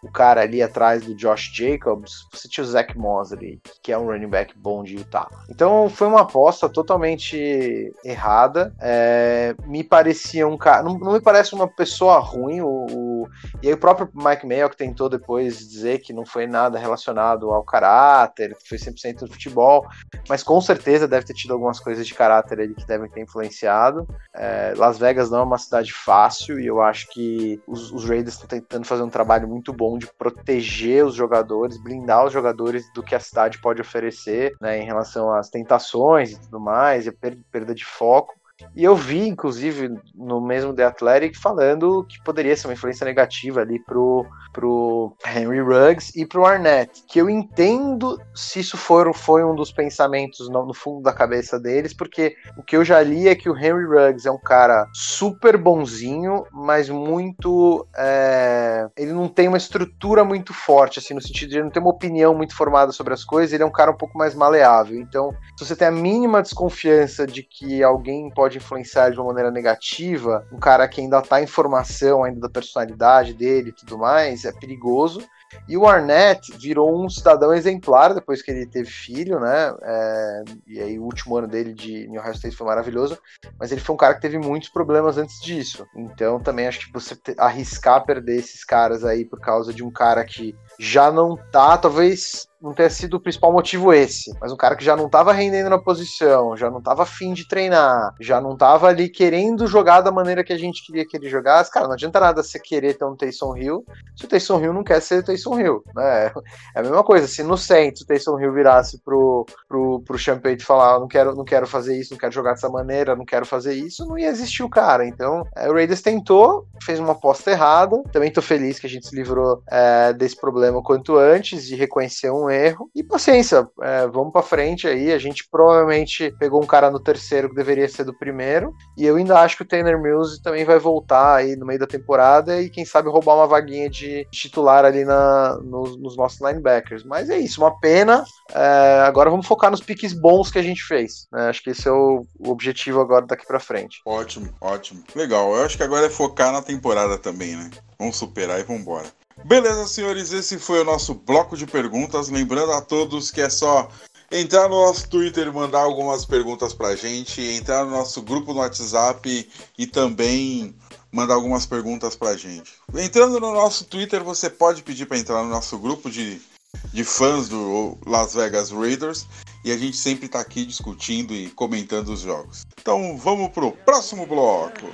Speaker 6: o cara ali atrás do Josh Jacobs, você tinha o Zach Mosley, que é um running back bom de Utah. Então foi uma aposta totalmente errada. É, me parecia um cara. Não, não, me parece uma pessoa ruim. O, o, e aí o próprio Mike Mayo que tentou depois dizer que não foi nada relacionado ao caráter, que foi 100% do futebol, mas com certeza deve ter tido algumas coisas de caráter ali que devem ter influenciado. É, Las Vegas não é uma cidade fácil e eu acho que os, os Raiders estão tentando fazer um trabalho muito bom de proteger os jogadores, blindar os jogadores do que a cidade pode oferecer, né, em relação às tentações e tudo mais, e a perda de foco. E eu vi, inclusive, no mesmo The Athletic, falando que poderia ser uma influência negativa ali pro, pro Henry Ruggs e pro Arnett. Que eu entendo se isso for, foi um dos pensamentos no, no, fundo da cabeça deles, porque o que eu já li é que o Henry Ruggs é um cara super bonzinho, mas muito. É, ele não tem uma estrutura muito forte, assim, no sentido de ele não ter uma opinião muito formada sobre as coisas, ele é um cara um pouco mais maleável. Então, se você tem a mínima desconfiança de que alguém pode pode influenciar de uma maneira negativa, um cara que ainda tá em formação ainda da personalidade dele e tudo mais, é perigoso. E o Arnett virou um cidadão exemplar depois que ele teve filho, né? É, e aí o último ano dele de New Ohio State foi maravilhoso, mas ele foi um cara que teve muitos problemas antes disso. Então também acho que você arriscar perder esses caras aí por causa de um cara que já não tá, talvez não tenha sido o principal motivo esse, mas um cara que já não estava rendendo na posição, já não estava afim de treinar, já não estava ali querendo jogar da maneira que a gente queria que ele jogasse, cara, não adianta nada você querer ter um Taysom Hill se o Taysom Hill não quer ser Taysom Hill, né? É a mesma coisa, se no centro o Taysom Hill virasse pro, pro, pro Champagne falar, não quero, não quero fazer isso, não quero jogar dessa maneira, não quero fazer isso, não ia existir o cara, então é, o Raiders tentou, fez uma aposta errada, também tô feliz que a gente se livrou é, desse problema quanto antes, de reconhecer um erro. E paciência, é, vamos para frente aí. A gente provavelmente pegou um cara no terceiro que deveria ser do primeiro. E eu ainda acho que o Tanner Mills também vai voltar aí no meio da temporada e quem sabe roubar uma vaguinha de titular ali na, nos, nos nossos linebackers. Mas é isso, uma pena. É, agora vamos focar nos piques bons que a gente fez. Né? Acho que esse é o, o objetivo agora daqui para frente.
Speaker 4: Ótimo, ótimo. Legal. Eu acho que agora é focar na temporada também, né? Vamos superar e vamos embora. Beleza, senhores, esse foi o nosso bloco de perguntas. Lembrando a todos que é só entrar no nosso Twitter mandar algumas perguntas pra gente, entrar no nosso grupo no WhatsApp e também mandar algumas perguntas pra gente. Entrando no nosso Twitter, você pode pedir para entrar no nosso grupo de, de fãs do Las Vegas Raiders e a gente sempre tá aqui discutindo e comentando os jogos. Então vamos pro próximo bloco.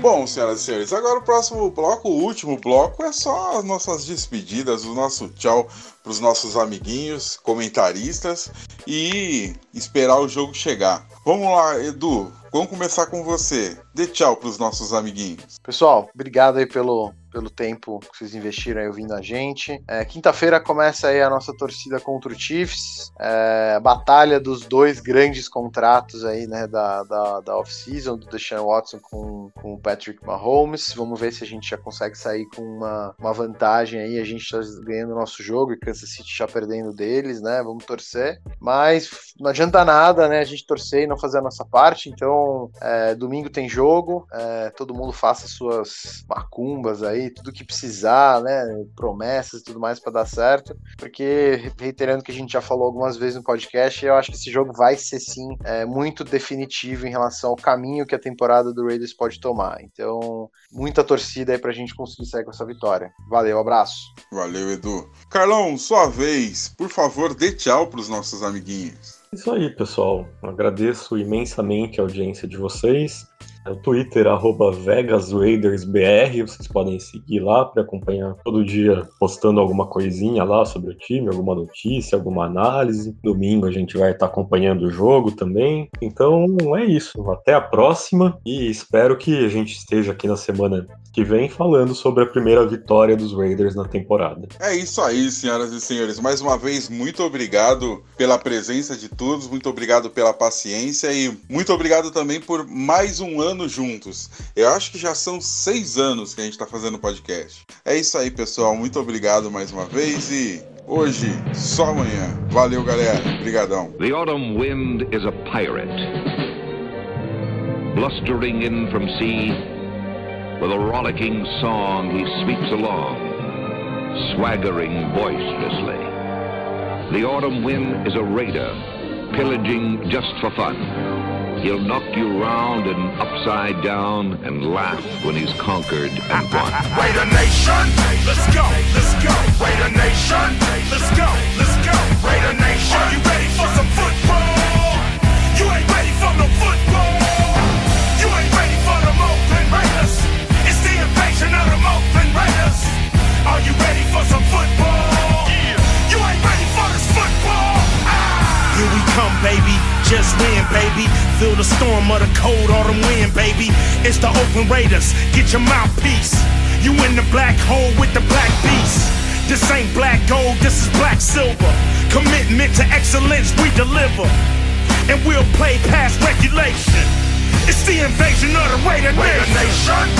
Speaker 4: Bom, senhoras e senhores, agora o próximo bloco, o último bloco, é só as nossas despedidas, o nosso tchau para os nossos amiguinhos, comentaristas e esperar o jogo chegar. Vamos lá, Edu, vamos começar com você. Dê tchau para os nossos amiguinhos.
Speaker 6: Pessoal, obrigado aí pelo, pelo tempo que vocês investiram aí ouvindo a gente. É, Quinta-feira começa aí a nossa torcida contra o Chiefs, é, a batalha dos dois grandes contratos aí, né, da, da, da off-season, do Deshaun Watson com, com o Patrick Mahomes. Vamos ver se a gente já consegue sair com uma, uma vantagem aí, a gente está ganhando o nosso jogo e Kansas City já perdendo deles, né, vamos torcer. Mas não adianta nada, né, a gente torcer e não fazer a nossa parte, então é, domingo tem jogo, é, todo mundo faça suas macumbas aí, tudo que precisar, né? Promessas e tudo mais para dar certo. Porque, reiterando o que a gente já falou algumas vezes no podcast, eu acho que esse jogo vai ser sim é, muito definitivo em relação ao caminho que a temporada do Raiders pode tomar. Então, muita torcida aí pra gente conseguir sair com essa vitória. Valeu, abraço.
Speaker 4: Valeu, Edu. Carlão, sua vez, por favor, dê tchau pros nossos amiguinhos.
Speaker 5: Isso aí, pessoal. Agradeço imensamente a audiência de vocês. É o Twitter, arroba VegasRaidersBR. Vocês podem seguir lá para acompanhar todo dia postando alguma coisinha lá sobre o time, alguma notícia, alguma análise. Domingo a gente vai estar acompanhando o jogo também. Então é isso. Até a próxima e espero que a gente esteja aqui na semana que vem falando sobre a primeira vitória dos Raiders na temporada.
Speaker 4: É isso aí, senhoras e senhores. Mais uma vez, muito obrigado pela presença de todos, muito obrigado pela paciência e muito obrigado também por mais um ano juntos. Eu acho que já são seis anos que a gente está fazendo podcast. É isso aí, pessoal. Muito obrigado mais uma vez e hoje, só amanhã. Valeu, galera. Obrigadão.
Speaker 8: The autumn wind is a pirate, blustering in from sea. With a rollicking song, he sweeps along, swaggering boisterously. The autumn wind is a raider, pillaging just for fun. He'll knock you round and upside down and laugh when he's conquered and won. <laughs>
Speaker 3: Raider Nation, let's go, let's go. Raider Nation, let's go, let's go. Raider Nation, are you ready for some football? You ready for some football? You ain't ready for this football. Ah! Here we come, baby. Just win, baby. Feel the storm of the cold autumn wind, baby. It's the Oakland Raiders. Get your mouthpiece. You in the black hole with the black beast. This ain't black gold, this is black silver. Commitment to excellence, we deliver. And we'll play past regulation. It's the invasion of the Raider, Raider Nation.